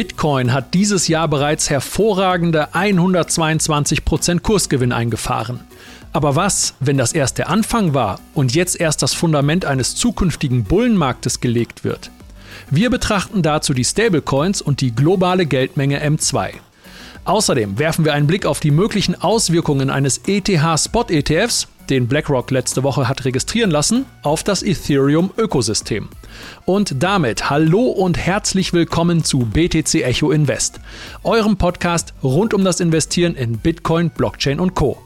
Bitcoin hat dieses Jahr bereits hervorragende 122% Kursgewinn eingefahren. Aber was, wenn das erst der Anfang war und jetzt erst das Fundament eines zukünftigen Bullenmarktes gelegt wird? Wir betrachten dazu die Stablecoins und die globale Geldmenge M2. Außerdem werfen wir einen Blick auf die möglichen Auswirkungen eines ETH-Spot-ETFs, den BlackRock letzte Woche hat registrieren lassen, auf das Ethereum-Ökosystem. Und damit hallo und herzlich willkommen zu BTC Echo Invest, eurem Podcast rund um das Investieren in Bitcoin, Blockchain und Co.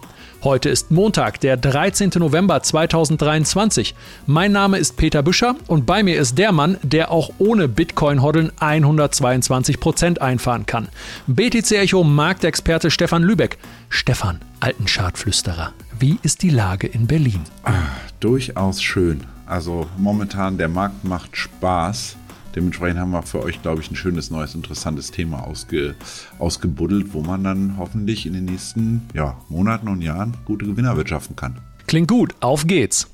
Heute ist Montag, der 13. November 2023. Mein Name ist Peter Büscher und bei mir ist der Mann, der auch ohne Bitcoin-Hoddeln 122% einfahren kann. BTC Echo Marktexperte Stefan Lübeck. Stefan, alten Schadflüsterer, wie ist die Lage in Berlin? Ah, durchaus schön. Also momentan der Markt macht Spaß. Dementsprechend haben wir für euch, glaube ich, ein schönes, neues, interessantes Thema ausge, ausgebuddelt, wo man dann hoffentlich in den nächsten ja, Monaten und Jahren gute Gewinner wirtschaften kann. Klingt gut, auf geht's.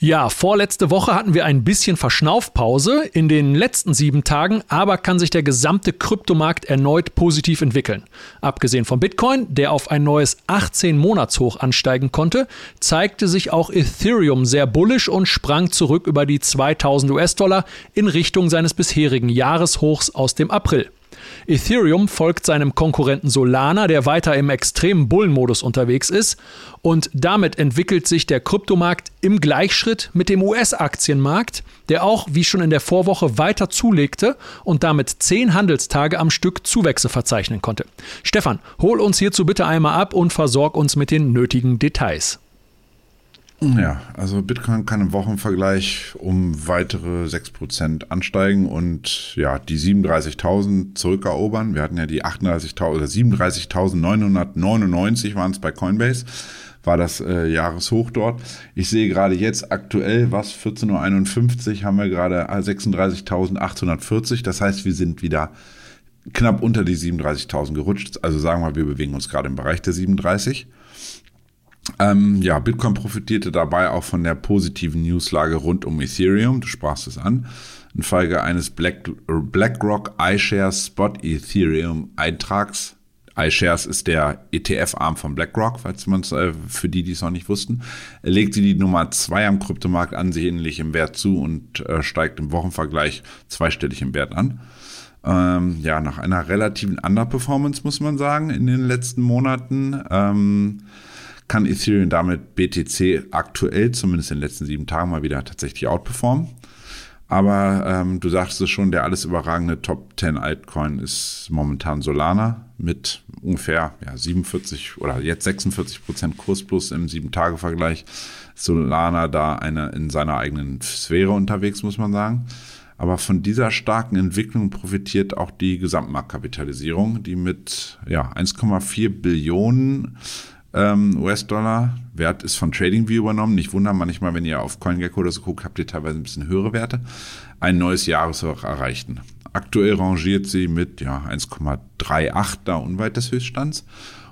Ja, vorletzte Woche hatten wir ein bisschen Verschnaufpause in den letzten sieben Tagen, aber kann sich der gesamte Kryptomarkt erneut positiv entwickeln. Abgesehen von Bitcoin, der auf ein neues 18-Monats-Hoch ansteigen konnte, zeigte sich auch Ethereum sehr bullisch und sprang zurück über die 2000 US-Dollar in Richtung seines bisherigen Jahreshochs aus dem April. Ethereum folgt seinem Konkurrenten Solana, der weiter im extremen Bullenmodus unterwegs ist. Und damit entwickelt sich der Kryptomarkt im Gleichschritt mit dem US-Aktienmarkt, der auch, wie schon in der Vorwoche, weiter zulegte und damit zehn Handelstage am Stück Zuwächse verzeichnen konnte. Stefan, hol uns hierzu bitte einmal ab und versorg uns mit den nötigen Details. Ja, also Bitcoin kann im Wochenvergleich um weitere 6% ansteigen und ja, die 37.000 zurückerobern. Wir hatten ja die 38.000 oder 37.999 waren es bei Coinbase, war das äh, Jahreshoch dort. Ich sehe gerade jetzt aktuell, was 14.51 Uhr haben wir gerade 36.840. Das heißt, wir sind wieder knapp unter die 37.000 gerutscht. Also sagen wir, wir bewegen uns gerade im Bereich der 37. Ähm, ja, Bitcoin profitierte dabei auch von der positiven Newslage rund um Ethereum. Du sprachst es an. In Folge eines Black, BlackRock iShares Spot Ethereum Eintrags. iShares ist der ETF-Arm von BlackRock, falls man es äh, für die, die es noch nicht wussten. Er legte die Nummer zwei am Kryptomarkt ansehnlich im Wert zu und äh, steigt im Wochenvergleich zweistellig im Wert an. Ähm, ja, nach einer relativen Underperformance muss man sagen in den letzten Monaten. Ähm, kann Ethereum damit BTC aktuell, zumindest in den letzten sieben Tagen, mal wieder tatsächlich outperformen. Aber ähm, du sagst es schon, der alles überragende Top 10 Altcoin ist momentan Solana mit ungefähr ja, 47 oder jetzt 46 Prozent Kursplus im 7-Tage-Vergleich. Solana da eine in seiner eigenen Sphäre unterwegs, muss man sagen. Aber von dieser starken Entwicklung profitiert auch die Gesamtmarktkapitalisierung, die mit ja, 1,4 Billionen ähm, US-Dollar. Wert ist von TradingView übernommen. Nicht wundern, manchmal, wenn ihr auf CoinGecko oder so guckt, habt ihr teilweise ein bisschen höhere Werte. Ein neues Jahreshoch erreichten. Aktuell rangiert sie mit ja, 1,38 da unweit des Höchststands.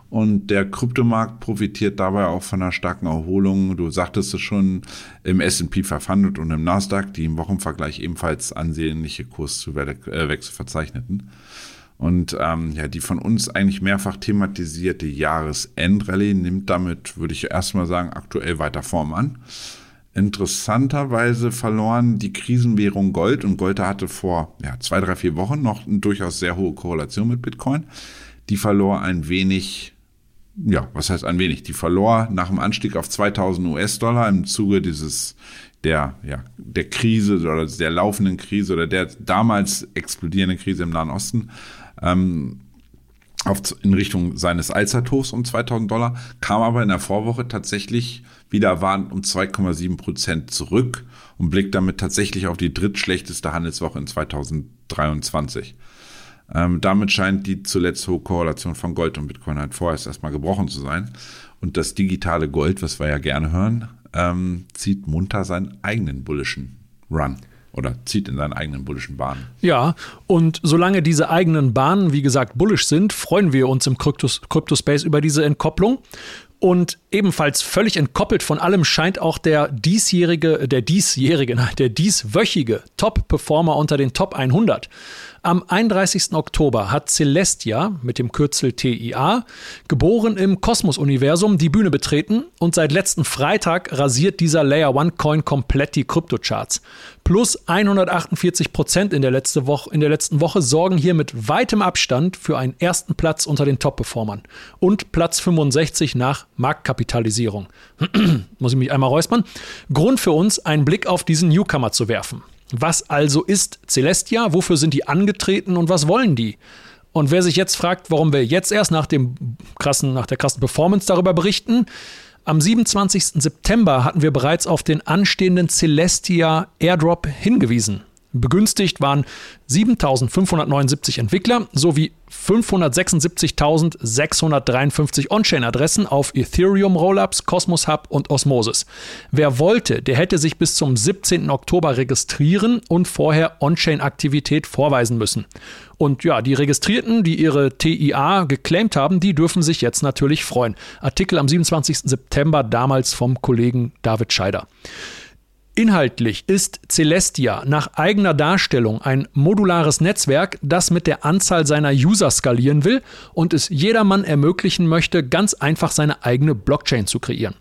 Und der Kryptomarkt profitiert dabei auch von einer starken Erholung. Du sagtest es schon, im S&P 500 und im Nasdaq, die im Wochenvergleich ebenfalls ansehnliche Kurszuwächse verzeichneten. Und ähm, ja, die von uns eigentlich mehrfach thematisierte Jahresendrallye nimmt damit, würde ich erstmal sagen, aktuell weiter Form an. Interessanterweise verloren die Krisenwährung Gold und Gold hatte vor ja, zwei, drei, vier Wochen noch eine durchaus sehr hohe Korrelation mit Bitcoin. Die verlor ein wenig, ja, was heißt ein wenig? Die verlor nach dem Anstieg auf 2000 US-Dollar im Zuge dieses der, ja, der Krise oder der laufenden Krise oder der damals explodierenden Krise im Nahen Osten ähm, auf, in Richtung seines Allzeithochs um 2000 Dollar, kam aber in der Vorwoche tatsächlich wieder warnend um 2,7 Prozent zurück und blickt damit tatsächlich auf die drittschlechteste Handelswoche in 2023. Ähm, damit scheint die zuletzt hohe Korrelation von Gold und Bitcoin halt vorerst erstmal gebrochen zu sein. Und das digitale Gold, was wir ja gerne hören, ähm, zieht munter seinen eigenen bullischen Run oder zieht in seinen eigenen bullischen Bahnen. Ja, und solange diese eigenen Bahnen, wie gesagt, bullisch sind, freuen wir uns im Cryptospace über diese Entkopplung. Und ebenfalls völlig entkoppelt von allem scheint auch der diesjährige, der diesjährige, der dieswöchige Top-Performer unter den Top 100. Am 31. Oktober hat Celestia mit dem Kürzel TIA, geboren im Kosmos-Universum, die Bühne betreten und seit letzten Freitag rasiert dieser Layer One Coin komplett die Kryptocharts. Plus 148 Prozent in, der letzte Woche, in der letzten Woche sorgen hier mit weitem Abstand für einen ersten Platz unter den Top-Performern und Platz 65 nach Marktkapitalisierung. Muss ich mich einmal räuspern? Grund für uns, einen Blick auf diesen Newcomer zu werfen. Was also ist Celestia? Wofür sind die angetreten und was wollen die? Und wer sich jetzt fragt, warum wir jetzt erst nach, dem krassen, nach der krassen Performance darüber berichten, am 27. September hatten wir bereits auf den anstehenden Celestia Airdrop hingewiesen. Begünstigt waren 7.579 Entwickler sowie 576.653 On-Chain-Adressen auf Ethereum Rollups, Cosmos Hub und Osmosis. Wer wollte, der hätte sich bis zum 17. Oktober registrieren und vorher On-Chain-Aktivität vorweisen müssen. Und ja, die Registrierten, die ihre TIA geclaimt haben, die dürfen sich jetzt natürlich freuen. Artikel am 27. September damals vom Kollegen David Scheider. Inhaltlich ist Celestia nach eigener Darstellung ein modulares Netzwerk, das mit der Anzahl seiner User skalieren will und es jedermann ermöglichen möchte, ganz einfach seine eigene Blockchain zu kreieren.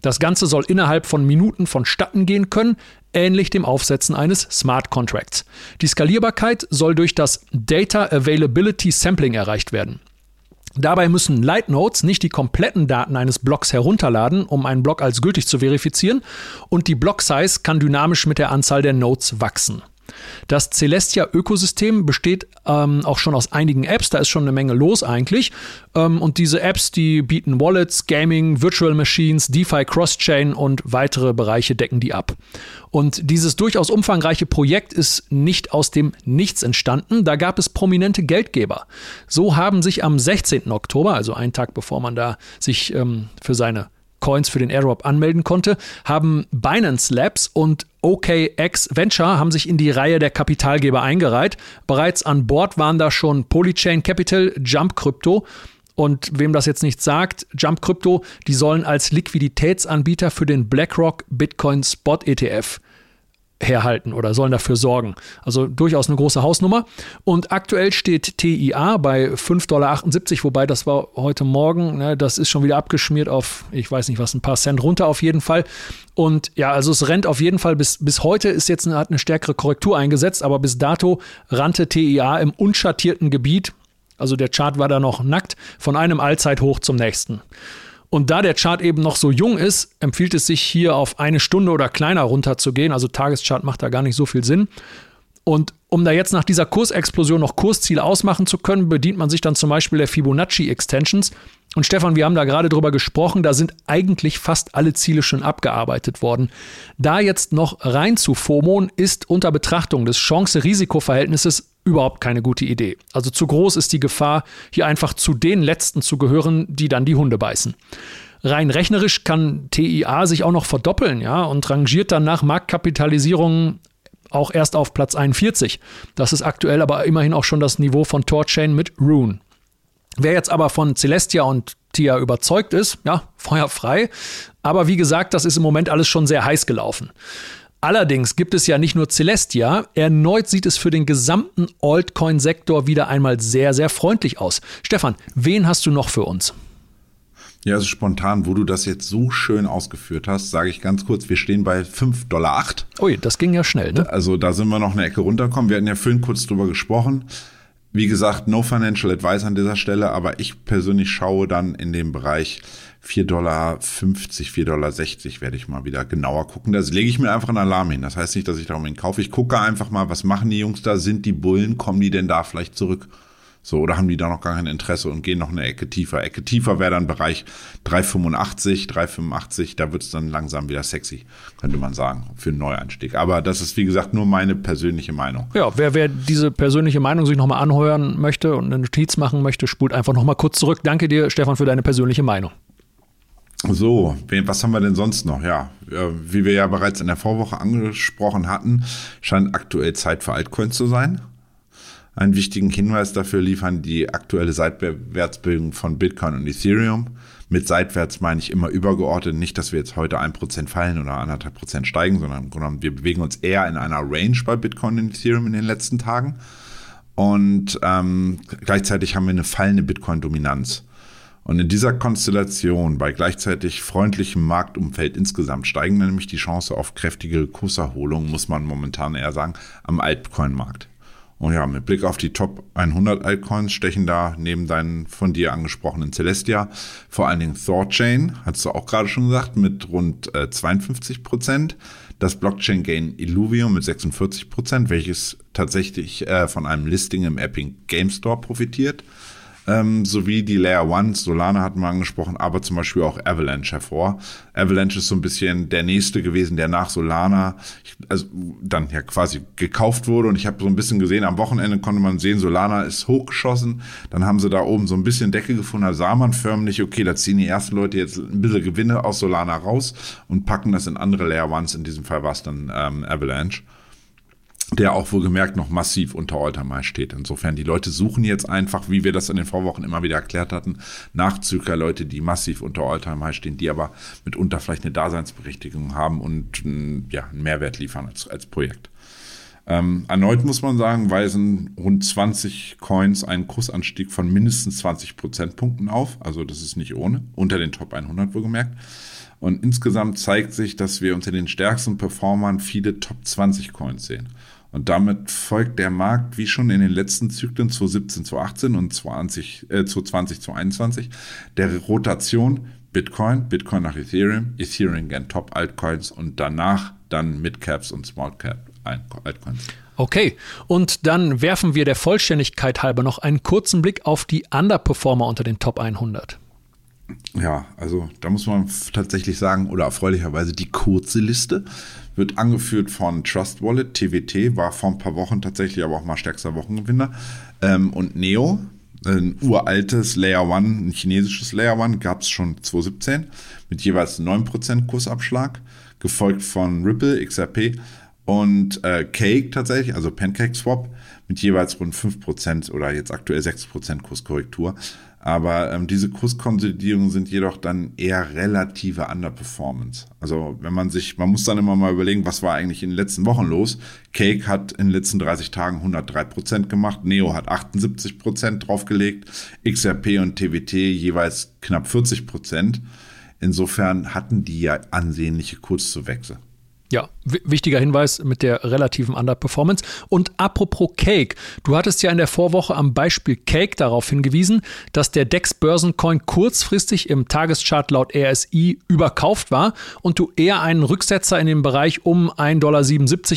Das Ganze soll innerhalb von Minuten vonstatten gehen können, ähnlich dem Aufsetzen eines Smart Contracts. Die Skalierbarkeit soll durch das Data Availability Sampling erreicht werden. Dabei müssen Light Nodes nicht die kompletten Daten eines Blocks herunterladen, um einen Block als gültig zu verifizieren, und die Block-Size kann dynamisch mit der Anzahl der Nodes wachsen. Das Celestia-Ökosystem besteht ähm, auch schon aus einigen Apps, da ist schon eine Menge los eigentlich. Ähm, und diese Apps, die bieten Wallets, Gaming, Virtual Machines, DeFi Cross-Chain und weitere Bereiche decken die ab. Und dieses durchaus umfangreiche Projekt ist nicht aus dem Nichts entstanden, da gab es prominente Geldgeber. So haben sich am 16. Oktober, also einen Tag bevor man da sich ähm, für seine Coins für den Airdrop anmelden konnte, haben Binance Labs und OKX Venture haben sich in die Reihe der Kapitalgeber eingereiht. Bereits an Bord waren da schon Polychain Capital, Jump Crypto und wem das jetzt nicht sagt, Jump Crypto, die sollen als Liquiditätsanbieter für den BlackRock Bitcoin Spot ETF herhalten oder sollen dafür sorgen. Also durchaus eine große Hausnummer. Und aktuell steht TIA bei 5,78 Dollar, wobei das war heute Morgen, ne, das ist schon wieder abgeschmiert auf, ich weiß nicht was, ein paar Cent runter auf jeden Fall. Und ja, also es rennt auf jeden Fall bis, bis heute ist jetzt eine, hat eine stärkere Korrektur eingesetzt, aber bis dato rannte TIA im unschattierten Gebiet, also der Chart war da noch nackt, von einem Allzeithoch zum nächsten. Und da der Chart eben noch so jung ist, empfiehlt es sich hier auf eine Stunde oder kleiner runterzugehen. Also Tageschart macht da gar nicht so viel Sinn. Und um da jetzt nach dieser Kursexplosion noch Kursziele ausmachen zu können, bedient man sich dann zum Beispiel der Fibonacci Extensions. Und Stefan, wir haben da gerade drüber gesprochen, da sind eigentlich fast alle Ziele schon abgearbeitet worden. Da jetzt noch rein zu FOMON ist unter Betrachtung des Chance-Risiko-Verhältnisses überhaupt keine gute Idee. Also zu groß ist die Gefahr, hier einfach zu den Letzten zu gehören, die dann die Hunde beißen. Rein rechnerisch kann TIA sich auch noch verdoppeln, ja, und rangiert dann nach Marktkapitalisierung auch erst auf Platz 41. Das ist aktuell aber immerhin auch schon das Niveau von Torchain mit Rune. Wer jetzt aber von Celestia und Tia überzeugt ist, ja, Feuer frei. Aber wie gesagt, das ist im Moment alles schon sehr heiß gelaufen. Allerdings gibt es ja nicht nur Celestia, erneut sieht es für den gesamten Altcoin-Sektor wieder einmal sehr, sehr freundlich aus. Stefan, wen hast du noch für uns? Ja, also spontan, wo du das jetzt so schön ausgeführt hast, sage ich ganz kurz, wir stehen bei 5,08 Dollar. Ui, das ging ja schnell, ne? Also da sind wir noch eine Ecke runtergekommen. Wir hatten ja vorhin kurz drüber gesprochen. Wie gesagt, no financial advice an dieser Stelle, aber ich persönlich schaue dann in dem Bereich 4,50 Dollar, 4,60 Dollar werde ich mal wieder genauer gucken. Da lege ich mir einfach einen Alarm hin. Das heißt nicht, dass ich da unbedingt kaufe. Ich gucke einfach mal, was machen die Jungs da? Sind die Bullen? Kommen die denn da vielleicht zurück? So, oder haben die da noch gar kein Interesse und gehen noch eine Ecke tiefer? Ecke tiefer wäre dann Bereich 3,85, 3,85, da wird es dann langsam wieder sexy, könnte man sagen, für einen Neueinstieg. Aber das ist, wie gesagt, nur meine persönliche Meinung. Ja, wer, wer diese persönliche Meinung sich nochmal anhören möchte und eine Notiz machen möchte, spult einfach nochmal kurz zurück. Danke dir, Stefan, für deine persönliche Meinung. So, was haben wir denn sonst noch? Ja, wie wir ja bereits in der Vorwoche angesprochen hatten, scheint aktuell Zeit für Altcoins zu sein. Einen wichtigen Hinweis dafür liefern die aktuelle Seitwärtsbildung von Bitcoin und Ethereum. Mit seitwärts meine ich immer übergeordnet, nicht, dass wir jetzt heute ein Prozent fallen oder anderthalb Prozent steigen, sondern wir bewegen uns eher in einer Range bei Bitcoin und Ethereum in den letzten Tagen. und ähm, gleichzeitig haben wir eine fallende Bitcoin-Dominanz. Und in dieser Konstellation, bei gleichzeitig freundlichem Marktumfeld insgesamt, steigen nämlich die Chance auf kräftige Kurserholung, muss man momentan eher sagen, am Altcoin-Markt. Und ja, mit Blick auf die Top 100 Altcoins stechen da neben deinen von dir angesprochenen Celestia vor allen Dingen Thorchain, hast du auch gerade schon gesagt, mit rund äh, 52 Prozent. Das Blockchain-Gain Illuvium mit 46 Prozent, welches tatsächlich äh, von einem Listing im Epic Game Store profitiert ähm, sowie die Layer 1, Solana hatten wir angesprochen, aber zum Beispiel auch Avalanche hervor. Avalanche ist so ein bisschen der nächste gewesen, der nach Solana also dann ja quasi gekauft wurde. Und ich habe so ein bisschen gesehen, am Wochenende konnte man sehen, Solana ist hochgeschossen, dann haben sie da oben so ein bisschen Decke gefunden, da sah man förmlich, okay, da ziehen die ersten Leute jetzt ein bisschen Gewinne aus Solana raus und packen das in andere Layer 1, in diesem Fall war es dann ähm, Avalanche der auch wohlgemerkt noch massiv unter Alltime steht. Insofern, die Leute suchen jetzt einfach, wie wir das in den Vorwochen immer wieder erklärt hatten, Nachzügler, Leute, die massiv unter Alltime stehen, die aber mitunter vielleicht eine Daseinsberechtigung haben und ja, einen Mehrwert liefern als, als Projekt. Ähm, erneut muss man sagen, weisen rund 20 Coins einen Kursanstieg von mindestens 20 Prozentpunkten auf. Also das ist nicht ohne, unter den Top 100 wohlgemerkt. Und insgesamt zeigt sich, dass wir unter den stärksten Performern viele Top 20 Coins sehen. Und damit folgt der Markt, wie schon in den letzten Zyklen 2017, 2018 und 20, äh, 2020, 2021, der Rotation Bitcoin, Bitcoin nach Ethereum, Ethereum gern Top Altcoins und danach dann Midcaps und Smallcap Altcoins. Okay, und dann werfen wir der Vollständigkeit halber noch einen kurzen Blick auf die Underperformer unter den Top 100. Ja, also da muss man tatsächlich sagen, oder erfreulicherweise die kurze Liste wird angeführt von Trust Wallet, TWT, war vor ein paar Wochen tatsächlich aber auch mal stärkster Wochengewinner. Ähm, und Neo, ein uraltes Layer One, ein chinesisches Layer One, gab es schon 2017 mit jeweils 9% Kursabschlag, gefolgt von Ripple, XRP und äh, Cake tatsächlich, also Pancake Swap, mit jeweils rund 5% oder jetzt aktuell 6% Kurskorrektur. Aber ähm, diese Kurskonsolidierungen sind jedoch dann eher relative Underperformance. Also wenn man sich, man muss dann immer mal überlegen, was war eigentlich in den letzten Wochen los. Cake hat in den letzten 30 Tagen 103 Prozent gemacht, Neo hat 78 Prozent draufgelegt, XRP und TWT jeweils knapp 40 Prozent. Insofern hatten die ja ansehnliche Kurszuwächse. Ja, wichtiger Hinweis mit der relativen Underperformance. Und apropos Cake, du hattest ja in der Vorwoche am Beispiel Cake darauf hingewiesen, dass der DEX Börsencoin kurzfristig im Tageschart laut RSI überkauft war und du eher einen Rücksetzer in dem Bereich um 1,77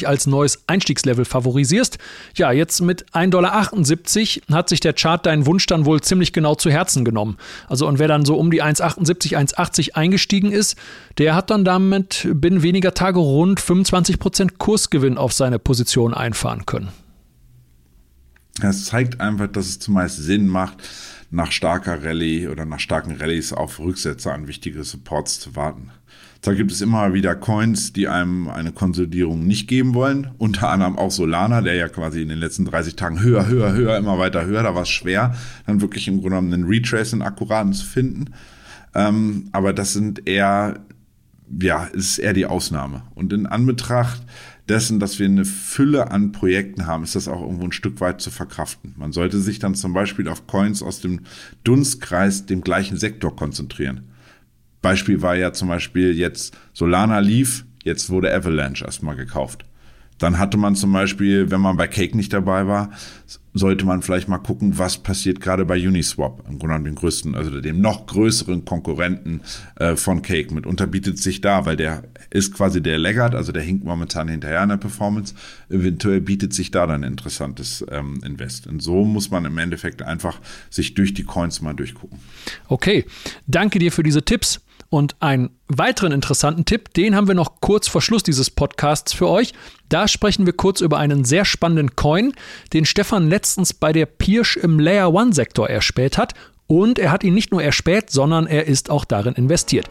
Dollar als neues Einstiegslevel favorisierst. Ja, jetzt mit 1,78 Dollar hat sich der Chart deinen Wunsch dann wohl ziemlich genau zu Herzen genommen. Also und wer dann so um die 1,78, 1,80 eingestiegen ist, der hat dann damit binnen weniger Tage rund 25 Prozent Kursgewinn auf seine Position einfahren können. Das zeigt einfach, dass es zumeist Sinn macht, nach starker Rallye oder nach starken Rallyes auf Rücksetzer an wichtige Supports zu warten. Da gibt es immer wieder Coins, die einem eine Konsolidierung nicht geben wollen. Unter anderem auch Solana, der ja quasi in den letzten 30 Tagen höher, höher, höher, immer weiter höher. Da war es schwer, dann wirklich im Grunde genommen einen Retrace in akkuraten zu finden. Ähm, aber das sind eher ja, ist eher die Ausnahme. Und in Anbetracht dessen, dass wir eine Fülle an Projekten haben, ist das auch irgendwo ein Stück weit zu verkraften. Man sollte sich dann zum Beispiel auf Coins aus dem Dunstkreis dem gleichen Sektor konzentrieren. Beispiel war ja zum Beispiel jetzt Solana lief, jetzt wurde Avalanche erstmal gekauft. Dann hatte man zum Beispiel, wenn man bei Cake nicht dabei war, sollte man vielleicht mal gucken, was passiert gerade bei Uniswap, im Grunde den größten, also dem noch größeren Konkurrenten äh, von Cake mit unterbietet sich da, weil der ist quasi der Laggard, also der hinkt momentan hinterher in der Performance. Eventuell bietet sich da dann ein interessantes ähm, Invest. Und so muss man im Endeffekt einfach sich durch die Coins mal durchgucken. Okay, danke dir für diese Tipps. Und einen weiteren interessanten Tipp, den haben wir noch kurz vor Schluss dieses Podcasts für euch. Da sprechen wir kurz über einen sehr spannenden Coin, den Stefan letztens bei der Pirsch im Layer One Sektor erspäht hat. Und er hat ihn nicht nur erspäht, sondern er ist auch darin investiert.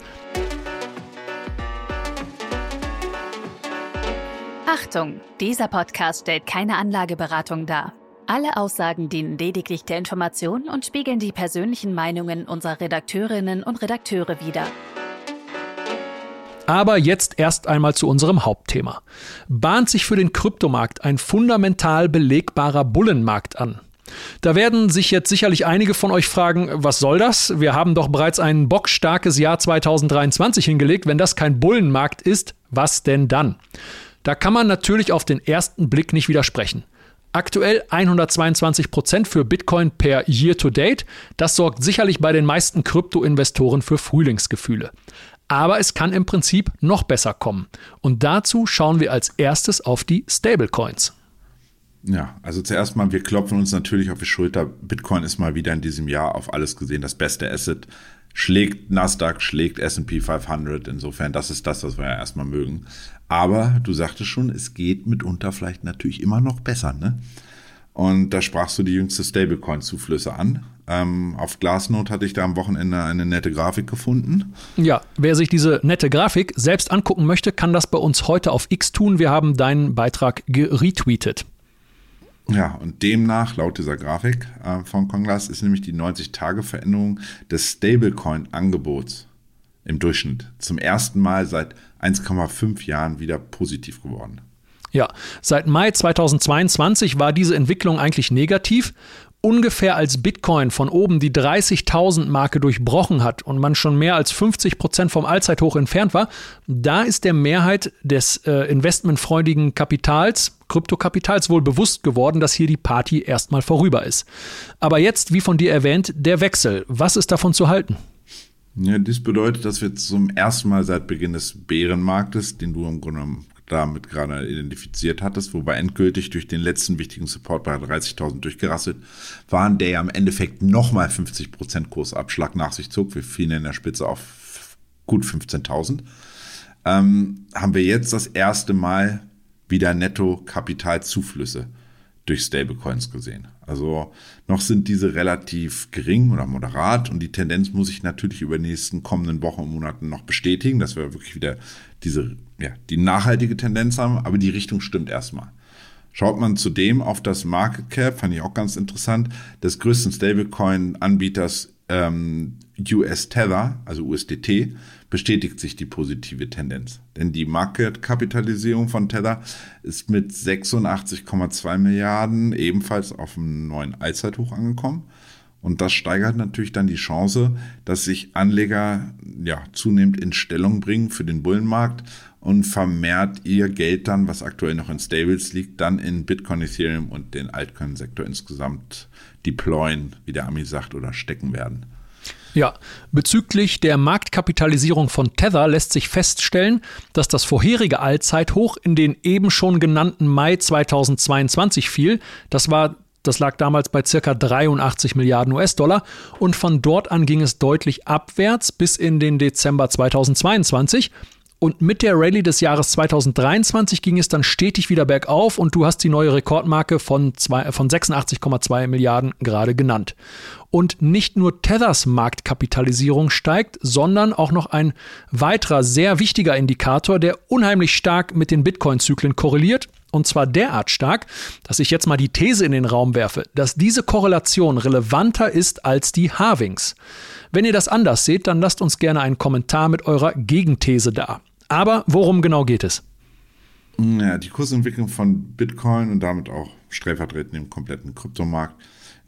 Achtung, dieser Podcast stellt keine Anlageberatung dar. Alle Aussagen dienen lediglich der Information und spiegeln die persönlichen Meinungen unserer Redakteurinnen und Redakteure wider. Aber jetzt erst einmal zu unserem Hauptthema. Bahnt sich für den Kryptomarkt ein fundamental belegbarer Bullenmarkt an? Da werden sich jetzt sicherlich einige von euch fragen, was soll das? Wir haben doch bereits ein bockstarkes Jahr 2023 hingelegt. Wenn das kein Bullenmarkt ist, was denn dann? Da kann man natürlich auf den ersten Blick nicht widersprechen. Aktuell 122 Prozent für Bitcoin per Year to Date. Das sorgt sicherlich bei den meisten Krypto-Investoren für Frühlingsgefühle. Aber es kann im Prinzip noch besser kommen. Und dazu schauen wir als erstes auf die Stablecoins. Ja, also zuerst mal, wir klopfen uns natürlich auf die Schulter. Bitcoin ist mal wieder in diesem Jahr auf alles gesehen das beste Asset. Schlägt Nasdaq, schlägt S&P 500. Insofern, das ist das, was wir ja erstmal mögen. Aber du sagtest schon, es geht mitunter vielleicht natürlich immer noch besser, ne? Und da sprachst du die jüngste Stablecoin-Zuflüsse an. Ähm, auf Glassnode hatte ich da am Wochenende eine nette Grafik gefunden. Ja, wer sich diese nette Grafik selbst angucken möchte, kann das bei uns heute auf X tun. Wir haben deinen Beitrag geretweetet. Ja, und demnach, laut dieser Grafik äh, von Congress, ist nämlich die 90-Tage-Veränderung des Stablecoin-Angebots im Durchschnitt zum ersten Mal seit 1,5 Jahren wieder positiv geworden. Ja, seit Mai 2022 war diese Entwicklung eigentlich negativ ungefähr als Bitcoin von oben die 30.000 Marke durchbrochen hat und man schon mehr als 50 Prozent vom Allzeithoch entfernt war, da ist der Mehrheit des äh, investmentfreudigen Kapitals, Kryptokapitals wohl bewusst geworden, dass hier die Party erstmal vorüber ist. Aber jetzt, wie von dir erwähnt, der Wechsel. Was ist davon zu halten? Ja, dies bedeutet, dass wir zum ersten Mal seit Beginn des Bärenmarktes, den du im Grunde genommen damit gerade identifiziert hattest, wobei endgültig durch den letzten wichtigen Support bei 30.000 durchgerasselt waren, der ja im Endeffekt nochmal 50% Kursabschlag nach sich zog. Wir fielen in der Spitze auf gut 15.000. Ähm, haben wir jetzt das erste Mal wieder Netto-Kapitalzuflüsse durch Stablecoins gesehen. Also noch sind diese relativ gering oder moderat und die Tendenz muss sich natürlich über die nächsten kommenden Wochen und Monaten noch bestätigen, dass wir wirklich wieder diese, ja, die nachhaltige Tendenz haben, aber die Richtung stimmt erstmal. Schaut man zudem auf das Market Cap, fand ich auch ganz interessant, des größten Stablecoin-Anbieters ähm, US Tether, also USDT, bestätigt sich die positive Tendenz. Denn die Marketkapitalisierung von Tether ist mit 86,2 Milliarden ebenfalls auf einem neuen Allzeithoch angekommen. Und das steigert natürlich dann die Chance, dass sich Anleger ja, zunehmend in Stellung bringen für den Bullenmarkt und vermehrt ihr Geld dann, was aktuell noch in Stables liegt, dann in Bitcoin, Ethereum und den Altcoin-Sektor insgesamt deployen, wie der Ami sagt, oder stecken werden. Ja, bezüglich der Marktkapitalisierung von Tether lässt sich feststellen, dass das vorherige Allzeithoch in den eben schon genannten Mai 2022 fiel. Das war das lag damals bei circa 83 Milliarden US-Dollar und von dort an ging es deutlich abwärts bis in den Dezember 2022. Und mit der Rallye des Jahres 2023 ging es dann stetig wieder bergauf und du hast die neue Rekordmarke von, von 86,2 Milliarden gerade genannt. Und nicht nur Tethers Marktkapitalisierung steigt, sondern auch noch ein weiterer sehr wichtiger Indikator, der unheimlich stark mit den Bitcoin-Zyklen korreliert. Und zwar derart stark, dass ich jetzt mal die These in den Raum werfe, dass diese Korrelation relevanter ist als die Halvings. Wenn ihr das anders seht, dann lasst uns gerne einen Kommentar mit eurer Gegenthese da. Aber worum genau geht es? Ja, die Kursentwicklung von Bitcoin und damit auch stellvertretend im kompletten Kryptomarkt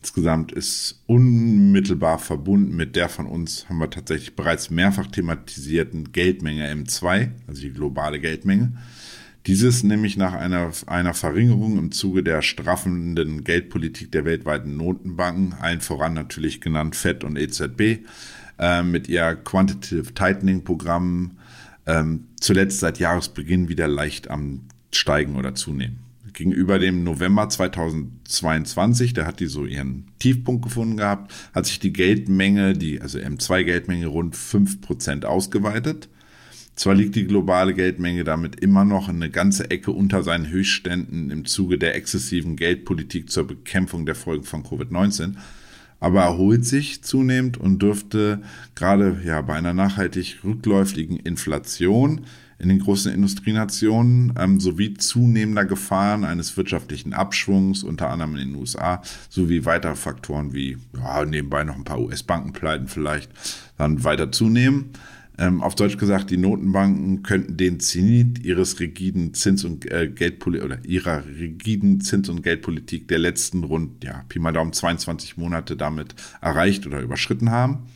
insgesamt ist unmittelbar verbunden mit der von uns, haben wir tatsächlich bereits mehrfach thematisierten Geldmenge M2, also die globale Geldmenge. Dieses nämlich nach einer, einer Verringerung im Zuge der straffenden Geldpolitik der weltweiten Notenbanken, allen voran natürlich genannt FED und EZB, äh, mit ihr Quantitative Tightening Programmen ähm, zuletzt seit Jahresbeginn wieder leicht am Steigen oder Zunehmen. Gegenüber dem November 2022, da hat die so ihren Tiefpunkt gefunden gehabt, hat sich die Geldmenge, die, also M2-Geldmenge, rund 5% ausgeweitet. Zwar liegt die globale Geldmenge damit immer noch eine ganze Ecke unter seinen Höchstständen im Zuge der exzessiven Geldpolitik zur Bekämpfung der Folgen von Covid-19, aber erholt sich zunehmend und dürfte gerade ja bei einer nachhaltig rückläufigen Inflation in den großen Industrienationen ähm, sowie zunehmender Gefahren eines wirtschaftlichen Abschwungs, unter anderem in den USA, sowie weitere Faktoren wie ja, nebenbei noch ein paar US-Bankenpleiten vielleicht, dann weiter zunehmen. Ähm, auf Deutsch gesagt, die Notenbanken könnten den Zenit ihres rigiden Zins- und äh, Geldpolitik oder ihrer rigiden Zins- und Geldpolitik der letzten rund, ja, Pi mal Daumen 22 Monate damit erreicht oder überschritten haben.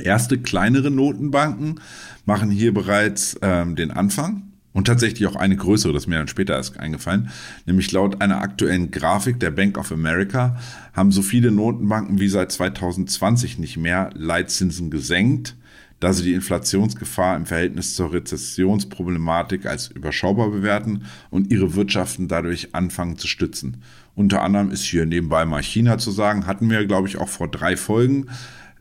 Erste kleinere Notenbanken machen hier bereits ähm, den Anfang und tatsächlich auch eine größere, das mir dann später erst eingefallen. Nämlich laut einer aktuellen Grafik der Bank of America haben so viele Notenbanken wie seit 2020 nicht mehr Leitzinsen gesenkt, da sie die Inflationsgefahr im Verhältnis zur Rezessionsproblematik als überschaubar bewerten und ihre Wirtschaften dadurch anfangen zu stützen. Unter anderem ist hier nebenbei mal China zu sagen, hatten wir, glaube ich, auch vor drei Folgen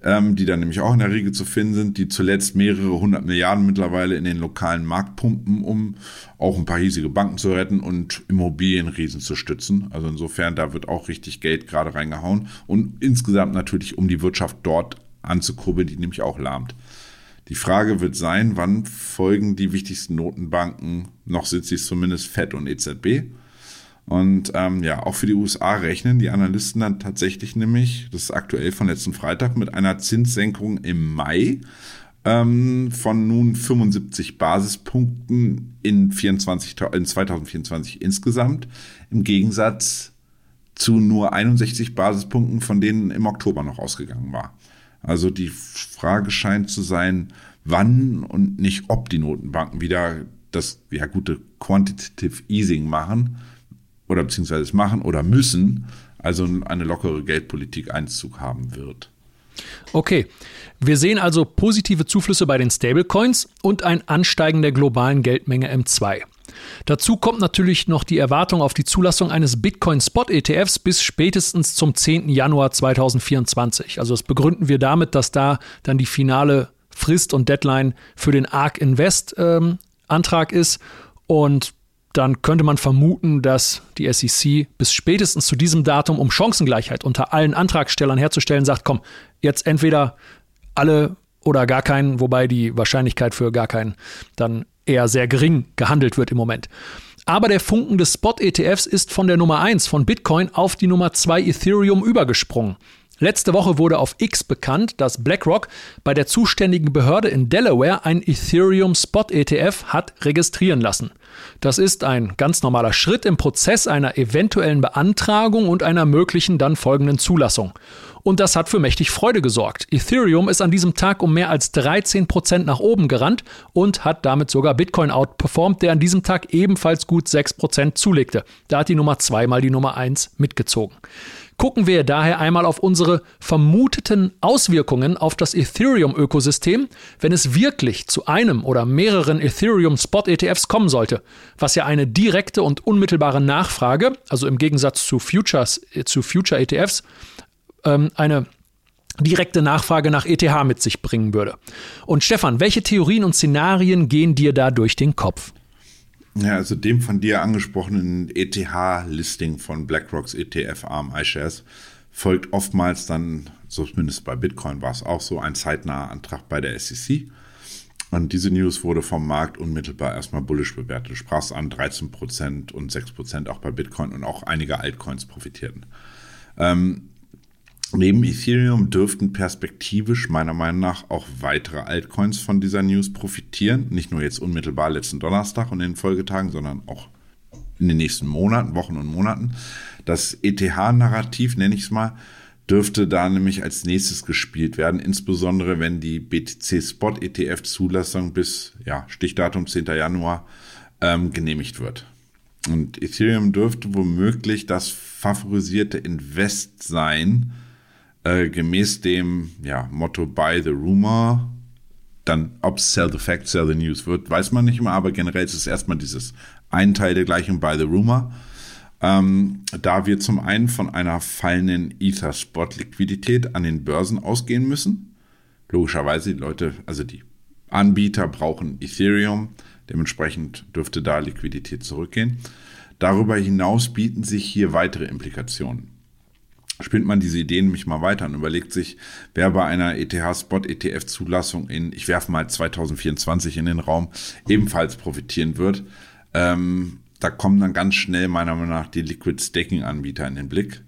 ähm, die dann nämlich auch in der Regel zu finden sind, die zuletzt mehrere hundert Milliarden mittlerweile in den lokalen Markt pumpen, um auch ein paar hiesige Banken zu retten und Immobilienriesen zu stützen. Also insofern, da wird auch richtig Geld gerade reingehauen und insgesamt natürlich, um die Wirtschaft dort anzukurbeln, die nämlich auch lahmt. Die Frage wird sein, wann folgen die wichtigsten Notenbanken, noch sind sie zumindest FED und EZB, und ähm, ja, auch für die USA rechnen die Analysten dann tatsächlich nämlich, das ist aktuell von letzten Freitag, mit einer Zinssenkung im Mai ähm, von nun 75 Basispunkten in, 24, in 2024 insgesamt, im Gegensatz zu nur 61 Basispunkten, von denen im Oktober noch ausgegangen war. Also die Frage scheint zu sein, wann und nicht ob die Notenbanken wieder das ja gute Quantitative Easing machen oder beziehungsweise es machen oder müssen, also eine lockere Geldpolitik Einzug haben wird. Okay, wir sehen also positive Zuflüsse bei den Stablecoins und ein Ansteigen der globalen Geldmenge M2. Dazu kommt natürlich noch die Erwartung auf die Zulassung eines Bitcoin-Spot-ETFs bis spätestens zum 10. Januar 2024. Also das begründen wir damit, dass da dann die finale Frist und Deadline für den ARK Invest ähm, Antrag ist. Und dann könnte man vermuten, dass die SEC bis spätestens zu diesem Datum, um Chancengleichheit unter allen Antragstellern herzustellen, sagt, komm, jetzt entweder alle oder gar keinen, wobei die Wahrscheinlichkeit für gar keinen dann eher sehr gering gehandelt wird im Moment. Aber der Funken des Spot-ETFs ist von der Nummer 1 von Bitcoin auf die Nummer 2 Ethereum übergesprungen. Letzte Woche wurde auf X bekannt, dass BlackRock bei der zuständigen Behörde in Delaware ein Ethereum Spot ETF hat registrieren lassen. Das ist ein ganz normaler Schritt im Prozess einer eventuellen Beantragung und einer möglichen dann folgenden Zulassung. Und das hat für mächtig Freude gesorgt. Ethereum ist an diesem Tag um mehr als 13% nach oben gerannt und hat damit sogar Bitcoin outperformed, der an diesem Tag ebenfalls gut 6% zulegte. Da hat die Nummer 2 mal die Nummer 1 mitgezogen. Gucken wir daher einmal auf unsere vermuteten Auswirkungen auf das Ethereum-Ökosystem, wenn es wirklich zu einem oder mehreren Ethereum-Spot-ETFs kommen sollte, was ja eine direkte und unmittelbare Nachfrage, also im Gegensatz zu Futures, äh, zu Future-ETFs, ähm, eine direkte Nachfrage nach ETH mit sich bringen würde. Und Stefan, welche Theorien und Szenarien gehen dir da durch den Kopf? Ja, also dem von dir angesprochenen ETH-Listing von BlackRocks ETF-Arm iShares folgt oftmals dann, zumindest bei Bitcoin war es auch so, ein zeitnaher Antrag bei der SEC. Und diese News wurde vom Markt unmittelbar erstmal bullish bewertet. Du sprachst an 13% und 6% auch bei Bitcoin und auch einige Altcoins profitierten. Ähm, Neben Ethereum dürften perspektivisch meiner Meinung nach auch weitere Altcoins von dieser News profitieren. Nicht nur jetzt unmittelbar letzten Donnerstag und in den Folgetagen, sondern auch in den nächsten Monaten, Wochen und Monaten. Das ETH-Narrativ, nenne ich es mal, dürfte da nämlich als nächstes gespielt werden, insbesondere wenn die BTC Spot ETF Zulassung bis ja, Stichdatum 10. Januar ähm, genehmigt wird. Und Ethereum dürfte womöglich das favorisierte Invest sein, äh, gemäß dem ja, Motto Buy the Rumor, dann ob Sell the Fact, Sell the News wird, weiß man nicht immer, aber generell ist es erstmal dieses ein Teil der Gleichung Buy the Rumor. Ähm, da wir zum einen von einer fallenden Ether-Spot-Liquidität an den Börsen ausgehen müssen. Logischerweise, die Leute, also die Anbieter brauchen Ethereum, dementsprechend dürfte da Liquidität zurückgehen. Darüber hinaus bieten sich hier weitere Implikationen spinnt man diese Ideen nämlich mal weiter und überlegt sich, wer bei einer ETH-Spot-ETF-Zulassung in, ich werfe mal 2024 in den Raum, ebenfalls profitieren wird. Ähm, da kommen dann ganz schnell meiner Meinung nach die Liquid Staking-Anbieter in den Blick.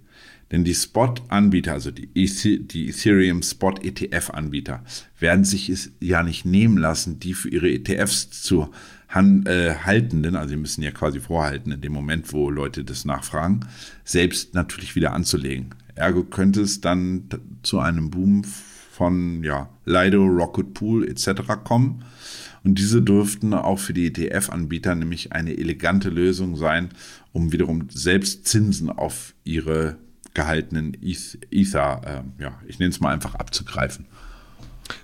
Denn die Spot-Anbieter, also die, die Ethereum Spot-ETF-Anbieter, werden sich es ja nicht nehmen lassen, die für ihre ETFs zu äh, haltenden, also sie müssen ja quasi vorhalten in dem Moment, wo Leute das nachfragen, selbst natürlich wieder anzulegen. Ergo könnte es dann zu einem Boom von ja, Lido, Rocket Pool etc. kommen. Und diese dürften auch für die ETF-Anbieter nämlich eine elegante Lösung sein, um wiederum selbst Zinsen auf ihre gehaltenen Ether, äh, ja, ich nenne es mal einfach abzugreifen.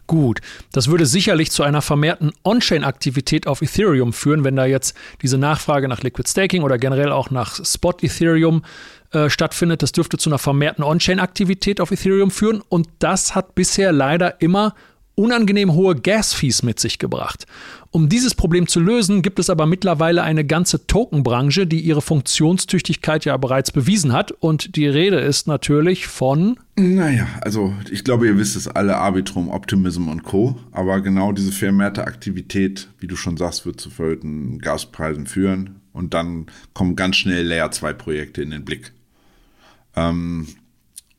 Gut, das würde sicherlich zu einer vermehrten On-Chain-Aktivität auf Ethereum führen, wenn da jetzt diese Nachfrage nach Liquid Staking oder generell auch nach Spot Ethereum äh, stattfindet. Das dürfte zu einer vermehrten On-Chain-Aktivität auf Ethereum führen und das hat bisher leider immer unangenehm hohe Gas-Fees mit sich gebracht. Um dieses Problem zu lösen, gibt es aber mittlerweile eine ganze Tokenbranche, die ihre Funktionstüchtigkeit ja bereits bewiesen hat. Und die Rede ist natürlich von. Naja, also ich glaube, ihr wisst es alle, Arbitrum, Optimism und Co. Aber genau diese vermehrte Aktivität, wie du schon sagst, wird zu verhöhten Gaspreisen führen. Und dann kommen ganz schnell Layer 2 Projekte in den Blick. Ähm,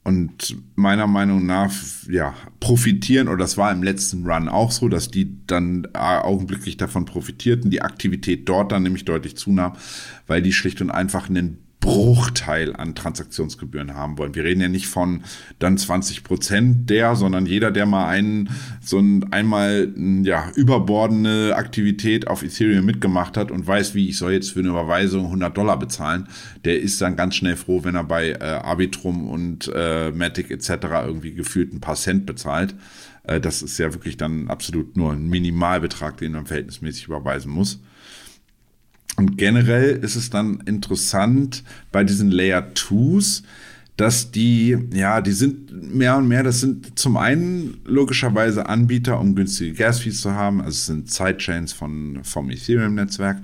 und meiner Meinung nach, ja, profitieren, oder das war im letzten Run auch so, dass die dann augenblicklich davon profitierten, die Aktivität dort dann nämlich deutlich zunahm, weil die schlicht und einfach einen Bruchteil an Transaktionsgebühren haben wollen. Wir reden ja nicht von dann 20 Prozent der, sondern jeder, der mal einen, so ein, einmal, ja, überbordene Aktivität auf Ethereum mitgemacht hat und weiß, wie ich soll jetzt für eine Überweisung 100 Dollar bezahlen, der ist dann ganz schnell froh, wenn er bei äh, Arbitrum und äh, Matic etc. irgendwie gefühlt ein paar Cent bezahlt. Äh, das ist ja wirklich dann absolut nur ein Minimalbetrag, den man verhältnismäßig überweisen muss. Und generell ist es dann interessant bei diesen Layer 2s, dass die, ja, die sind mehr und mehr, das sind zum einen logischerweise Anbieter, um günstige Gas-Fees zu haben, also es sind Sidechains von, vom Ethereum-Netzwerk,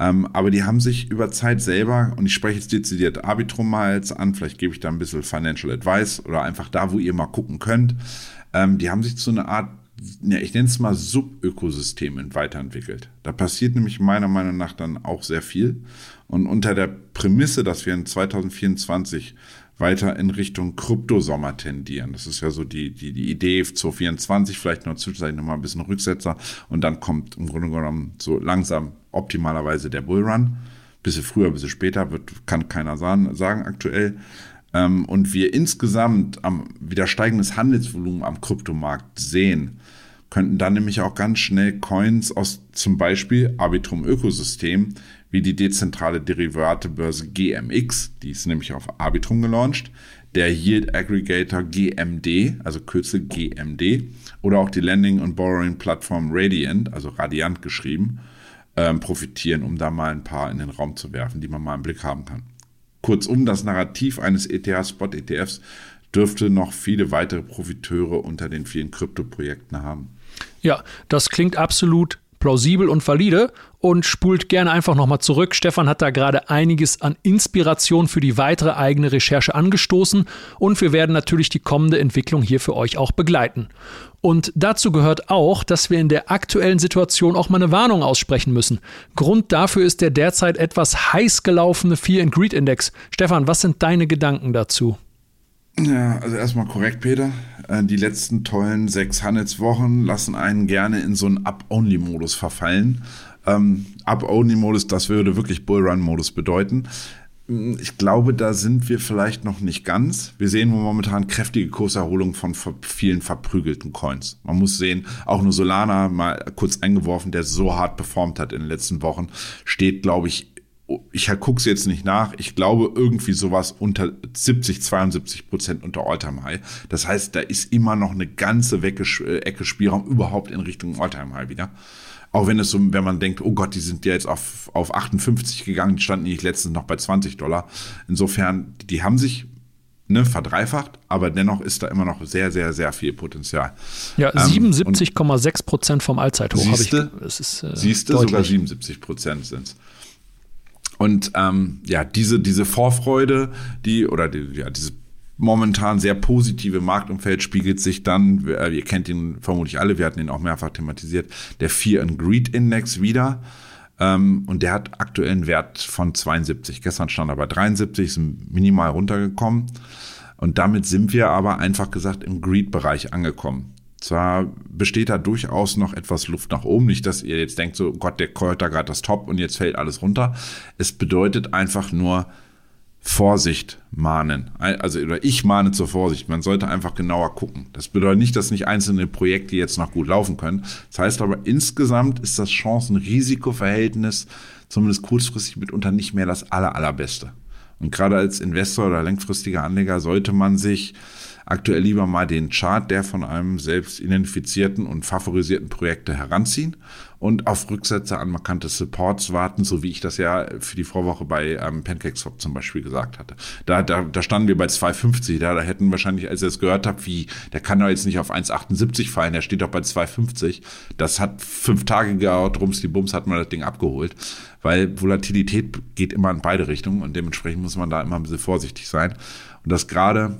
ähm, aber die haben sich über Zeit selber, und ich spreche jetzt dezidiert Arbitrum mal jetzt an, vielleicht gebe ich da ein bisschen Financial Advice oder einfach da, wo ihr mal gucken könnt, ähm, die haben sich zu einer Art ja, ich nenne es mal Subökosystemen weiterentwickelt. Da passiert nämlich meiner Meinung nach dann auch sehr viel. Und unter der Prämisse, dass wir in 2024 weiter in Richtung Kryptosommer tendieren. Das ist ja so die, die, die Idee 2024, vielleicht noch zwischenzeitlich nochmal ein bisschen Rücksetzer und dann kommt im Grunde genommen so langsam optimalerweise der Bullrun. Bisschen früher, bisschen später, wird, kann keiner sagen, sagen aktuell ähm, und wir insgesamt am wieder steigendes Handelsvolumen am Kryptomarkt sehen, könnten dann nämlich auch ganz schnell Coins aus zum Beispiel Arbitrum Ökosystem wie die dezentrale Derivatebörse GMX, die ist nämlich auf Arbitrum gelauncht, der Yield Aggregator GMD, also Kürzel GMD, oder auch die Lending- und Borrowing-Plattform Radiant, also Radiant geschrieben, ähm, profitieren, um da mal ein paar in den Raum zu werfen, die man mal im Blick haben kann. Kurzum, das Narrativ eines ETH-Spot-ETFs dürfte noch viele weitere Profiteure unter den vielen Krypto-Projekten haben. Ja, das klingt absolut plausibel und valide und spult gerne einfach nochmal zurück. Stefan hat da gerade einiges an Inspiration für die weitere eigene Recherche angestoßen und wir werden natürlich die kommende Entwicklung hier für euch auch begleiten. Und dazu gehört auch, dass wir in der aktuellen Situation auch mal eine Warnung aussprechen müssen. Grund dafür ist der derzeit etwas heiß gelaufene Fear and Greed Index. Stefan, was sind deine Gedanken dazu? Ja, also erstmal korrekt, Peter. Äh, die letzten tollen sechs Handelswochen lassen einen gerne in so einen Up-Only-Modus verfallen. Ähm, Up-Only-Modus, das würde wirklich Bullrun-Modus bedeuten. Ich glaube, da sind wir vielleicht noch nicht ganz. Wir sehen momentan kräftige Kurserholung von vielen verprügelten Coins. Man muss sehen, auch nur Solana mal kurz eingeworfen, der so hart performt hat in den letzten Wochen, steht, glaube ich, ich gucke es jetzt nicht nach, ich glaube irgendwie sowas unter 70, 72 Prozent unter Alltime High. Das heißt, da ist immer noch eine ganze Ecke Spielraum überhaupt in Richtung Alltime High wieder. Auch wenn es so, wenn man denkt, oh Gott, die sind ja jetzt auf, auf 58 gegangen, die standen nicht letztens noch bei 20 Dollar. Insofern, die haben sich ne, verdreifacht, aber dennoch ist da immer noch sehr, sehr, sehr viel Potenzial. Ja, 77,6 ähm, Prozent vom Allzeithoch habe ich. Es äh, siehste, sogar 77 Prozent sind es. Und ähm, ja, diese, diese Vorfreude, die, oder die, ja, diese momentan sehr positive Marktumfeld spiegelt sich dann, äh, ihr kennt ihn vermutlich alle, wir hatten ihn auch mehrfach thematisiert, der Fear and Greed Index wieder. Ähm, und der hat aktuell einen Wert von 72. Gestern stand er bei 73, ist minimal runtergekommen. Und damit sind wir aber einfach gesagt im Greed-Bereich angekommen. Zwar besteht da durchaus noch etwas Luft nach oben. Nicht, dass ihr jetzt denkt, so Gott, der da gerade das Top und jetzt fällt alles runter. Es bedeutet einfach nur Vorsicht mahnen. Also oder ich mahne zur Vorsicht. Man sollte einfach genauer gucken. Das bedeutet nicht, dass nicht einzelne Projekte jetzt noch gut laufen können. Das heißt aber insgesamt ist das Chancen-Risiko-Verhältnis zumindest kurzfristig mitunter nicht mehr das aller, allerbeste. Und gerade als Investor oder langfristiger Anleger sollte man sich aktuell lieber mal den Chart der von einem selbst identifizierten und favorisierten Projekte heranziehen und auf Rücksätze an markante Supports warten, so wie ich das ja für die Vorwoche bei ähm, PancakeSwap zum Beispiel gesagt hatte. Da, da, da standen wir bei 2,50, da, da hätten wahrscheinlich, als ihr es gehört habt, wie, der kann doch jetzt nicht auf 1,78 fallen, der steht doch bei 2,50. Das hat fünf Tage gedauert, rums die Bums hat man das Ding abgeholt, weil Volatilität geht immer in beide Richtungen und dementsprechend muss man da immer ein bisschen vorsichtig sein. Und das gerade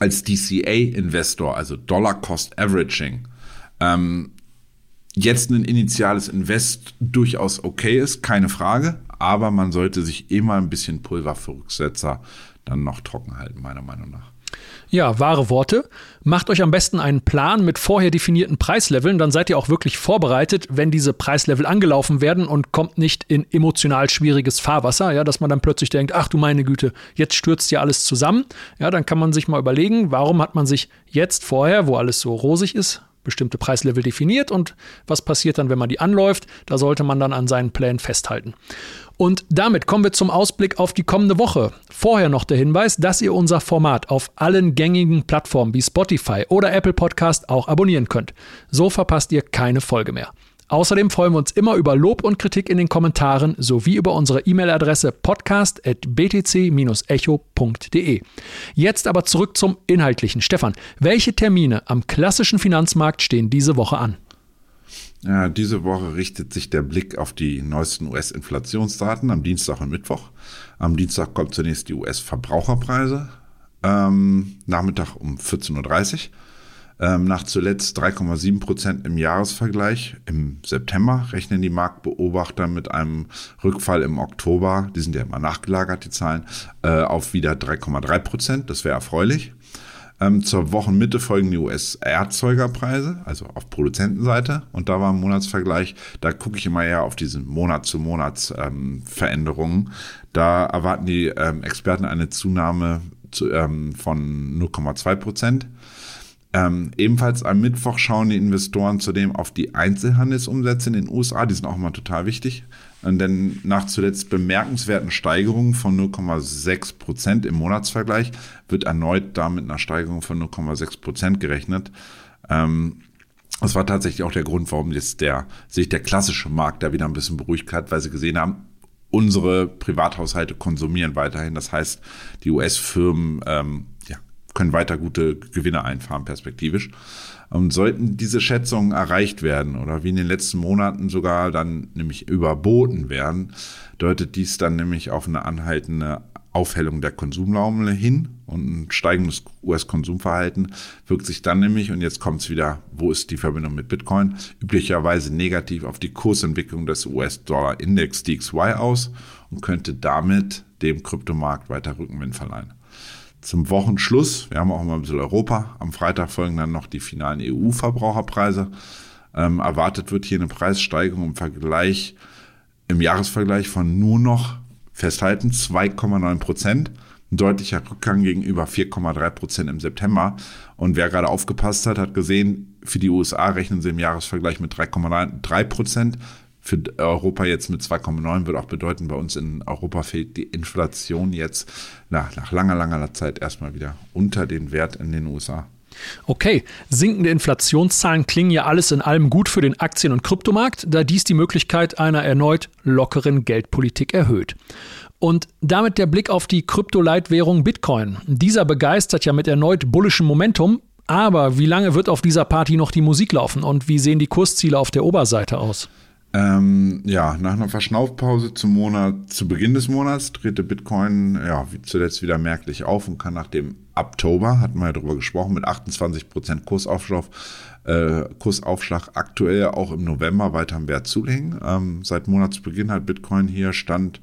als DCA-Investor, also Dollar Cost Averaging, ähm, jetzt ein initiales Invest durchaus okay ist, keine Frage, aber man sollte sich immer ein bisschen Pulver für Rücksetzer dann noch trocken halten, meiner Meinung nach. Ja, wahre Worte. Macht euch am besten einen Plan mit vorher definierten Preisleveln, dann seid ihr auch wirklich vorbereitet, wenn diese Preislevel angelaufen werden und kommt nicht in emotional schwieriges Fahrwasser, ja, dass man dann plötzlich denkt, ach du meine Güte, jetzt stürzt ja alles zusammen. Ja, dann kann man sich mal überlegen, warum hat man sich jetzt vorher, wo alles so rosig ist, bestimmte Preislevel definiert und was passiert dann, wenn man die anläuft. Da sollte man dann an seinen Plänen festhalten. Und damit kommen wir zum Ausblick auf die kommende Woche. Vorher noch der Hinweis, dass ihr unser Format auf allen gängigen Plattformen wie Spotify oder Apple Podcast auch abonnieren könnt. So verpasst ihr keine Folge mehr. Außerdem freuen wir uns immer über Lob und Kritik in den Kommentaren sowie über unsere E-Mail-Adresse podcast.btc-echo.de. Jetzt aber zurück zum Inhaltlichen. Stefan, welche Termine am klassischen Finanzmarkt stehen diese Woche an? Ja, diese Woche richtet sich der Blick auf die neuesten US-Inflationsdaten am Dienstag und Mittwoch. Am Dienstag kommt zunächst die US-Verbraucherpreise, ähm, Nachmittag um 14.30 Uhr. Ähm, nach zuletzt 3,7 Prozent im Jahresvergleich im September rechnen die Marktbeobachter mit einem Rückfall im Oktober, die sind ja immer nachgelagert, die Zahlen, äh, auf wieder 3,3 Prozent. Das wäre erfreulich. Ähm, zur Wochenmitte folgen die US-Erzeugerpreise, also auf Produzentenseite. Und da war ein Monatsvergleich, da gucke ich immer eher auf diese Monat-zu-Monats-Veränderungen. Ähm, da erwarten die ähm, Experten eine Zunahme zu, ähm, von 0,2 Prozent. Ähm, ebenfalls am Mittwoch schauen die Investoren zudem auf die Einzelhandelsumsätze in den USA, die sind auch mal total wichtig. Denn nach zuletzt bemerkenswerten Steigerungen von 0,6 Prozent im Monatsvergleich wird erneut damit einer Steigerung von 0,6 Prozent gerechnet. Ähm, das war tatsächlich auch der Grund, warum jetzt der, sich der klassische Markt da wieder ein bisschen beruhigt hat, weil sie gesehen haben, unsere Privathaushalte konsumieren weiterhin. Das heißt, die US-Firmen ähm, können weiter gute Gewinne einfahren, perspektivisch. Und sollten diese Schätzungen erreicht werden oder wie in den letzten Monaten sogar dann nämlich überboten werden, deutet dies dann nämlich auf eine anhaltende Aufhellung der Konsumlaune hin und ein steigendes US-Konsumverhalten wirkt sich dann nämlich, und jetzt kommt es wieder, wo ist die Verbindung mit Bitcoin, üblicherweise negativ auf die Kursentwicklung des US-Dollar-Index DXY aus und könnte damit dem Kryptomarkt weiter Rückenwind verleihen zum Wochenschluss, wir haben auch mal ein bisschen Europa, am Freitag folgen dann noch die finalen EU-Verbraucherpreise. Ähm, erwartet wird hier eine Preissteigerung im Vergleich, im Jahresvergleich von nur noch, festhalten, 2,9 Prozent. Ein deutlicher Rückgang gegenüber 4,3 Prozent im September. Und wer gerade aufgepasst hat, hat gesehen, für die USA rechnen sie im Jahresvergleich mit 3,3 Prozent für Europa jetzt mit 2,9 wird auch bedeuten, bei uns in Europa fällt die Inflation jetzt nach, nach langer, langer Zeit erstmal wieder unter den Wert in den USA. Okay, sinkende Inflationszahlen klingen ja alles in allem gut für den Aktien- und Kryptomarkt, da dies die Möglichkeit einer erneut lockeren Geldpolitik erhöht. Und damit der Blick auf die Kryptoleitwährung Bitcoin. Dieser begeistert ja mit erneut bullischem Momentum, aber wie lange wird auf dieser Party noch die Musik laufen und wie sehen die Kursziele auf der Oberseite aus? Ähm, ja, nach einer Verschnaufpause zum Monat, zu Beginn des Monats drehte Bitcoin ja wie zuletzt wieder merklich auf und kann nach dem Oktober, hatten wir ja darüber gesprochen, mit 28% Kursaufschlag, äh, Kursaufschlag aktuell auch im November weiter am Wert zulegen. Ähm, seit Monatsbeginn hat Bitcoin hier Stand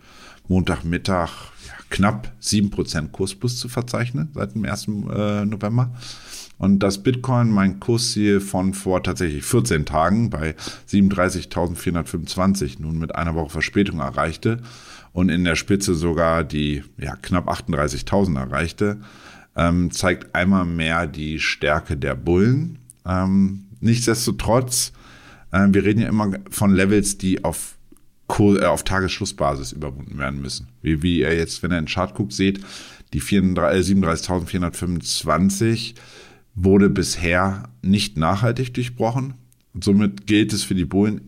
Montagmittag ja, knapp 7% Kursplus zu verzeichnen seit dem 1. Äh, November. Und das Bitcoin mein Kursziel von vor tatsächlich 14 Tagen bei 37.425 nun mit einer Woche Verspätung erreichte und in der Spitze sogar die ja, knapp 38.000 erreichte, ähm, zeigt einmal mehr die Stärke der Bullen. Ähm, nichtsdestotrotz, äh, wir reden ja immer von Levels, die auf äh, auf Tagesschlussbasis überwunden werden müssen. Wie, wie ihr jetzt, wenn ihr in den Chart guckt, seht, die 37.425 wurde bisher nicht nachhaltig durchbrochen. Und somit gilt es für die Bullen,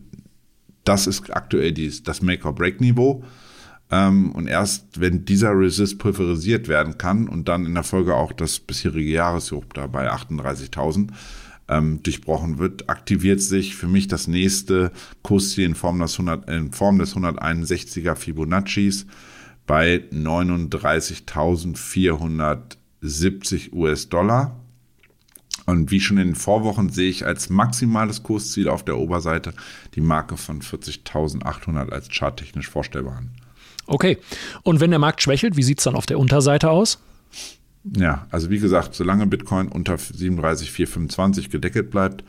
das ist aktuell dies, das Make-or-Break-Niveau. Ähm, und erst wenn dieser Resist pulverisiert werden kann und dann in der Folge auch das bisherige Jahreshoch da bei 38.000 ähm, durchbrochen wird, aktiviert sich für mich das nächste Kursziel in Form des, 100, in Form des 161er Fibonaccis bei 39.470 US-Dollar. Und wie schon in den Vorwochen sehe ich als maximales Kursziel auf der Oberseite die Marke von 40.800 als charttechnisch vorstellbar an. Okay. Und wenn der Markt schwächelt, wie sieht es dann auf der Unterseite aus? Ja, also wie gesagt, solange Bitcoin unter 37,425 gedeckelt bleibt,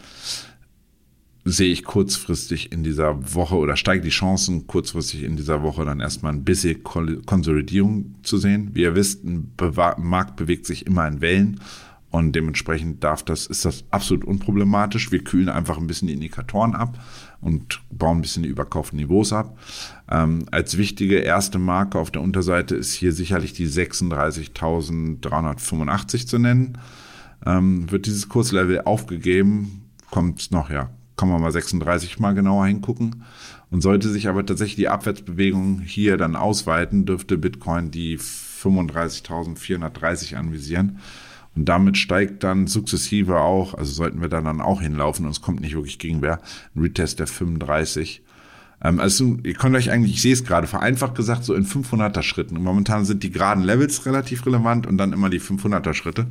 sehe ich kurzfristig in dieser Woche oder steigt die Chancen, kurzfristig in dieser Woche dann erstmal ein bisschen Konsolidierung zu sehen. Wie ihr wisst, ein Markt bewegt sich immer in Wellen und dementsprechend darf das, ist das absolut unproblematisch. Wir kühlen einfach ein bisschen die Indikatoren ab und bauen ein bisschen die überkauften Niveaus ab. Ähm, als wichtige erste Marke auf der Unterseite ist hier sicherlich die 36.385 zu nennen. Ähm, wird dieses Kurslevel aufgegeben, kommt es noch, ja, kann man mal 36 mal genauer hingucken. Und sollte sich aber tatsächlich die Abwärtsbewegung hier dann ausweiten, dürfte Bitcoin die 35.430 anvisieren. Und damit steigt dann sukzessive auch, also sollten wir da dann auch hinlaufen und es kommt nicht wirklich Gegenwehr, ein Retest der 35. Ähm, also ihr könnt euch eigentlich, ich sehe es gerade, vereinfacht gesagt, so in 500er Schritten. Momentan sind die geraden Levels relativ relevant und dann immer die 500er Schritte.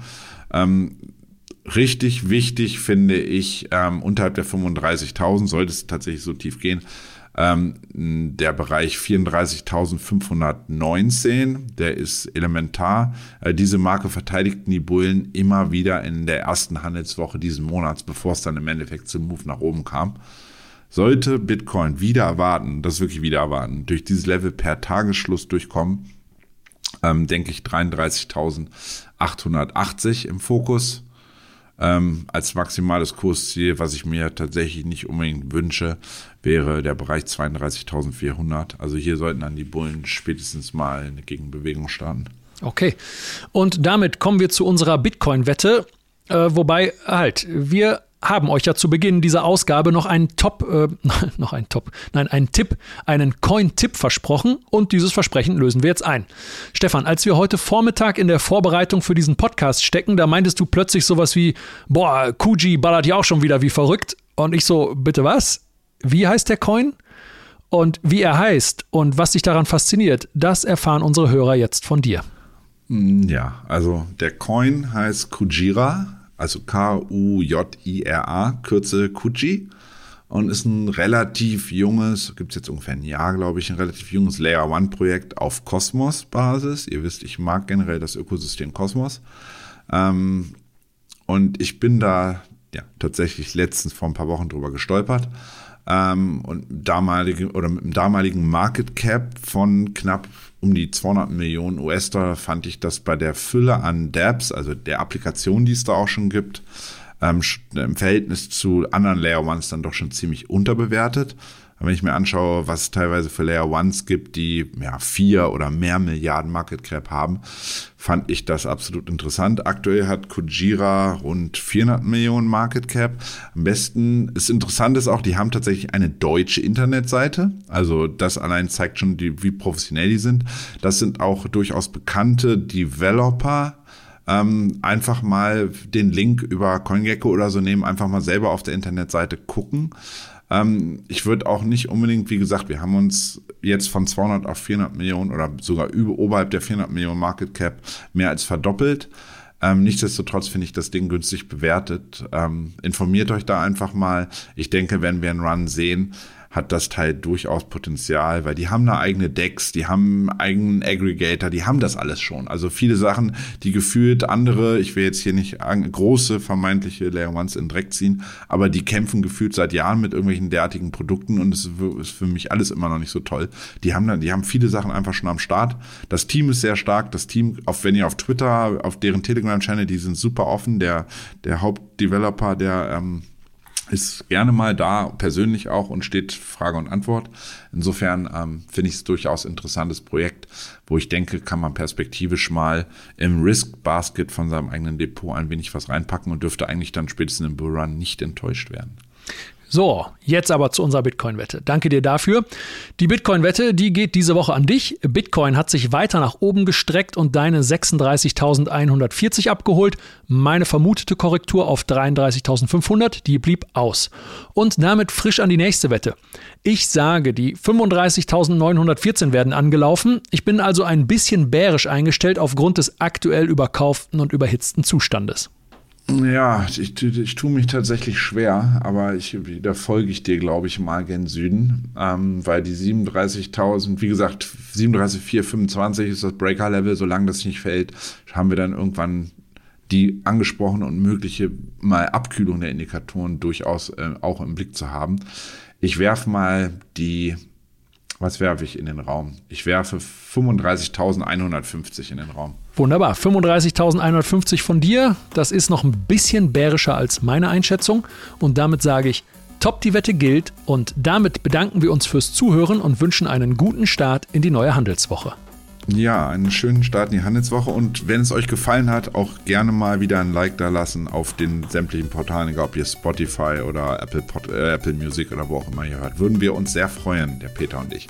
Ähm, richtig wichtig finde ich, ähm, unterhalb der 35.000 sollte es tatsächlich so tief gehen, ähm, der Bereich 34.519, der ist elementar. Äh, diese Marke verteidigten die Bullen immer wieder in der ersten Handelswoche diesen Monats, bevor es dann im Endeffekt zum Move nach oben kam. Sollte Bitcoin wieder erwarten, das wirklich wieder erwarten, durch dieses Level per Tagesschluss durchkommen, ähm, denke ich 33.880 im Fokus ähm, als maximales Kursziel, was ich mir tatsächlich nicht unbedingt wünsche, wäre der Bereich 32.400. Also hier sollten dann die Bullen spätestens mal eine Gegenbewegung starten. Okay. Und damit kommen wir zu unserer Bitcoin-Wette. Äh, wobei, halt, wir haben euch ja zu Beginn dieser Ausgabe noch einen Top, äh, noch einen Top, nein, einen Tipp, einen Coin-Tipp versprochen und dieses Versprechen lösen wir jetzt ein. Stefan, als wir heute Vormittag in der Vorbereitung für diesen Podcast stecken, da meintest du plötzlich sowas wie, boah, Kuji ballert ja auch schon wieder wie verrückt. Und ich so, bitte was? Wie heißt der Coin? Und wie er heißt und was dich daran fasziniert, das erfahren unsere Hörer jetzt von dir. Ja, also der Coin heißt Kujira also K-U-J-I-R-A, Kürze Kuji. Und ist ein relativ junges, gibt es jetzt ungefähr ein Jahr, glaube ich, ein relativ junges Layer One Projekt auf Cosmos-Basis. Ihr wisst, ich mag generell das Ökosystem Cosmos. Ähm, und ich bin da ja, tatsächlich letztens vor ein paar Wochen drüber gestolpert. Ähm, und damalige, oder mit dem damaligen Market Cap von knapp um die 200 Millionen US-Dollar fand ich das bei der Fülle an Dapps, also der Applikation, die es da auch schon gibt, ähm, im Verhältnis zu anderen Layer Ones dann doch schon ziemlich unterbewertet wenn ich mir anschaue, was es teilweise für Layer Ones gibt, die ja vier oder mehr Milliarden Market Cap haben, fand ich das absolut interessant. Aktuell hat Kujira rund 400 Millionen Market Cap. Am besten ist interessant ist auch, die haben tatsächlich eine deutsche Internetseite. Also das allein zeigt schon, die, wie professionell die sind. Das sind auch durchaus bekannte Developer, ähm, einfach mal den Link über CoinGecko oder so nehmen, einfach mal selber auf der Internetseite gucken. Ähm, ich würde auch nicht unbedingt, wie gesagt, wir haben uns jetzt von 200 auf 400 Millionen oder sogar über, oberhalb der 400 Millionen Market Cap mehr als verdoppelt. Ähm, nichtsdestotrotz finde ich das Ding günstig bewertet. Ähm, informiert euch da einfach mal. Ich denke, wenn wir einen Run sehen, hat das Teil durchaus Potenzial, weil die haben eine eigene Decks, die haben einen eigenen Aggregator, die haben das alles schon. Also viele Sachen, die gefühlt andere, ich will jetzt hier nicht große vermeintliche Layer Ones in Dreck ziehen, aber die kämpfen gefühlt seit Jahren mit irgendwelchen derartigen Produkten und es ist für mich alles immer noch nicht so toll. Die haben dann, die haben viele Sachen einfach schon am Start. Das Team ist sehr stark. Das Team, auf, wenn ihr auf Twitter, auf deren Telegram-Channel, die sind super offen. Der, der Hauptdeveloper, der, ähm, ist gerne mal da, persönlich auch und steht Frage und Antwort. Insofern ähm, finde ich es durchaus interessantes Projekt, wo ich denke, kann man perspektivisch mal im Risk Basket von seinem eigenen Depot ein wenig was reinpacken und dürfte eigentlich dann spätestens im Bullrun nicht enttäuscht werden. So, jetzt aber zu unserer Bitcoin-Wette. Danke dir dafür. Die Bitcoin-Wette, die geht diese Woche an dich. Bitcoin hat sich weiter nach oben gestreckt und deine 36.140 abgeholt. Meine vermutete Korrektur auf 33.500, die blieb aus. Und damit frisch an die nächste Wette. Ich sage, die 35.914 werden angelaufen. Ich bin also ein bisschen bärisch eingestellt aufgrund des aktuell überkauften und überhitzten Zustandes. Ja, ich, ich tue mich tatsächlich schwer, aber ich, da folge ich dir, glaube ich, mal gen Süden, ähm, weil die 37.000, wie gesagt, 37.425 ist das Breaker-Level, solange das nicht fällt, haben wir dann irgendwann die angesprochene und mögliche mal Abkühlung der Indikatoren durchaus äh, auch im Blick zu haben. Ich werfe mal die was werfe ich in den Raum? Ich werfe 35.150 in den Raum. Wunderbar. 35.150 von dir. Das ist noch ein bisschen bärischer als meine Einschätzung. Und damit sage ich, top, die Wette gilt. Und damit bedanken wir uns fürs Zuhören und wünschen einen guten Start in die neue Handelswoche. Ja, einen schönen Start in die Handelswoche und wenn es euch gefallen hat, auch gerne mal wieder ein Like da lassen auf den sämtlichen Portalen, egal ob ihr Spotify oder Apple, Pod, äh, Apple Music oder wo auch immer ihr hört. Würden wir uns sehr freuen, der Peter und ich.